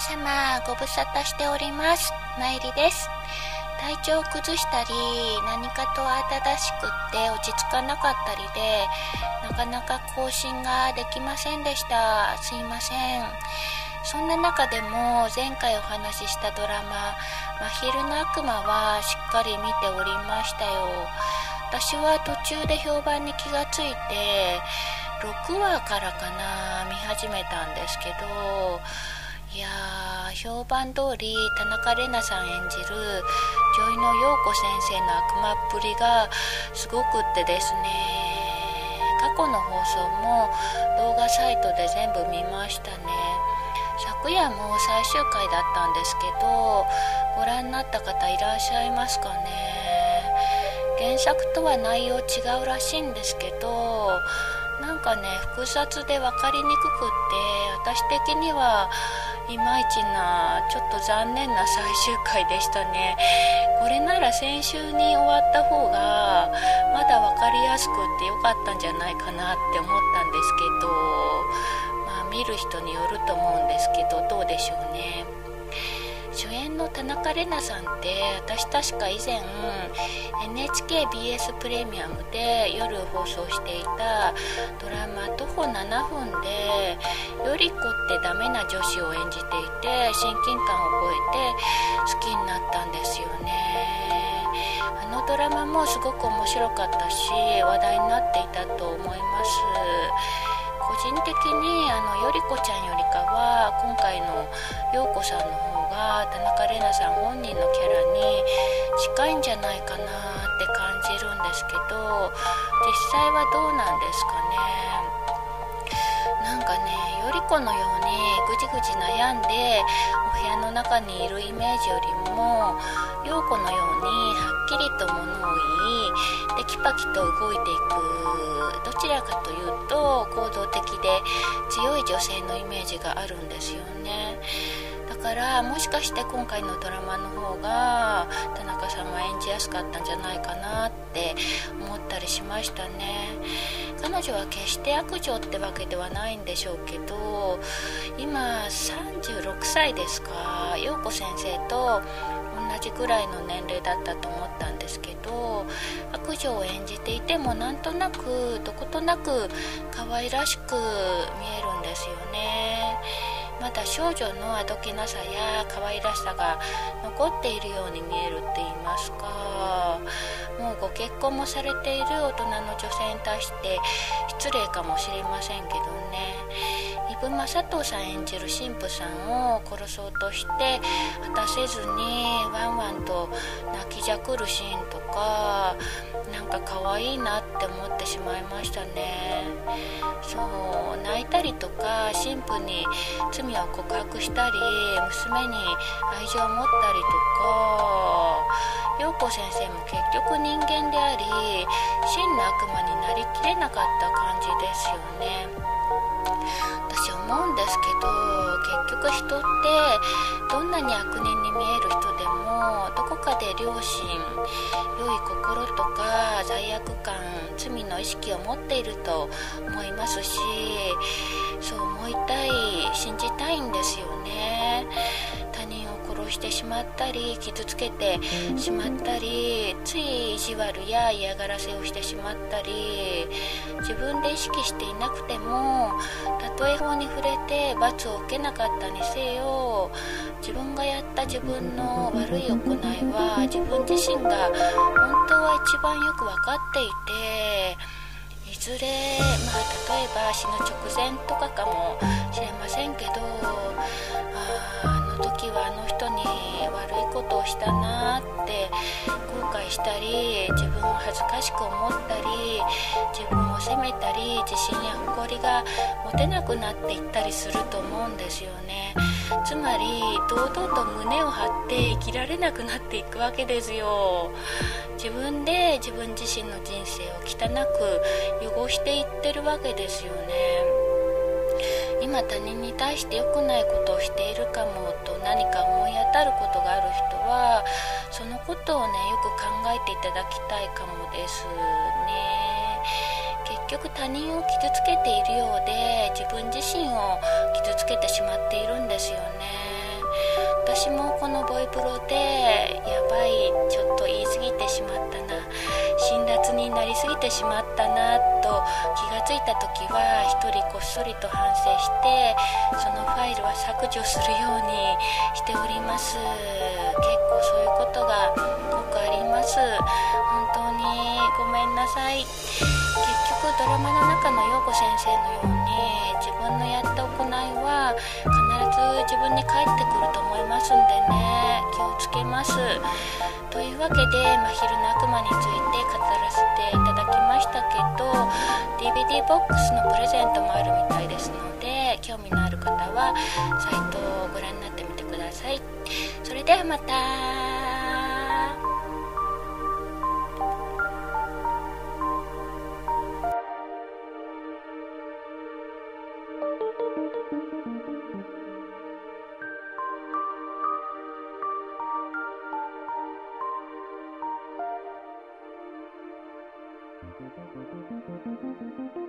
様ご無沙汰しております。まいりです。体調を崩したり何かと慌ただしくって落ち着かなかったりでなかなか更新ができませんでした。すいません。そんな中でも前回お話ししたドラマ「真昼の悪魔」はしっかり見ておりましたよ。私は途中で評判に気がついて6話からかな見始めたんですけどいやー評判通り田中玲奈さん演じる女医の陽子先生の悪魔っぷりがすごくってですね過去の放送も動画サイトで全部見ましたね。昨夜も最終回だったんですけどご覧になった方いらっしゃいますかね。原作とは内容違うらしいんですけどなんかね複雑で分かりにくくって私的にはいまいちなちょっと残念な最終回でしたね。これなら先週に終わった方がまだ分かりやすくって良かったんじゃないかなって思ったんですけどまあ見る人によると思うんですけどどうでしょうね。主演の田中玲奈さんって私確か以前 NHKBS プレミアムで夜放送していたドラマ「徒歩7分」でより子ってダメな女子を演じていて親近感を覚えて好きになったんですよね。あのドラマもすごく面白かったし話題になっていたと思います。個人的にあのより子ちゃんよりかは今回の陽子さんの方が田中玲奈さん本人のキャラに近いんじゃないかなって感じるんですけど実際はどうなんですかね。なんかねより子のようにぐじぐじ悩んでお部屋の中にいるイメージよりも陽子のようにはっきりと物を言いテキパキと動いていく。どちらかというと行動的で強い女性のイメージがあるんですよね。からもしかして今回のドラマの方が田中さんは演じやすかったんじゃないかなって思ったりしましたね。彼女は決して悪女ってわけではないんでしょうけど今36歳ですか陽子先生と同じぐらいの年齢だったと思ったんですけど悪女を演じていてもなんとなくどことなく可愛らしく見えるんですよね。まだ少女のあどけなさや可愛らしさが残っているように見えるって言いますか。もうご結婚もされている大人の女性に対して失礼かもしれませんけどね。伊武雅人さん演じる神父さんを殺そうとして果たせずにワンワンと泣きじゃくるシーンとかなんか可愛いなって思ってしまいましたね。そう泣いたりとか神父に罪を告白したり娘に愛情を持ったりとか陽子先生も結局人間であり真の悪魔になりきれなかった感じですよね。私思うんですけど結局人ってどんなに悪人に見える人でもどこかで良心良い心とか罪悪感罪の意識を持っていると思いますしそう思いたい信じたいんですよね。してしまったり傷つけてしまったりつい意地悪や嫌がらせをしてしまったり自分で意識していなくてもたとえ法に触れて罰を受けなかったにせよ自分がやった自分の悪い行いは自分自身が本当は一番よく分かっていていずれ、まあ、例えば死ぬ直前とかかもしれませんけどあの時はあの悪いことをしたなって後悔したり自分を恥ずかしく思ったり自分を責めたり自信や誇りが持てなくなっていったりすると思うんですよね。つまり堂々と胸を張って生きられなくなっていくわけですよ。自分で自分自身の人生を汚く汚していってるわけですよね。今他人に対して良くないことをしてたることがある人はそのことをねよく考えていただきたいかもですね。結局他人を傷つけているようで自分自身を傷つけてしまっているんですよね。私もこのボイプロでやばいちょっと言い過ぎてしまったなになりすぎてしまったなと気がついた時は一人こっそりと反省してそのファイルは削除するようにしております。結構そういうことがよくあります。本当にごめんなさい。結局ドラマの中の陽子先生のように自分のやった行いは必ず自分に返ってくると思いますんでね。気をつけますというわけで「真昼の悪魔」について語らせていただきましたけど DVD ボックスのプレゼントもあるみたいですので興味のある方はサイトをご覧になってみてくださいそれではまたうん。Música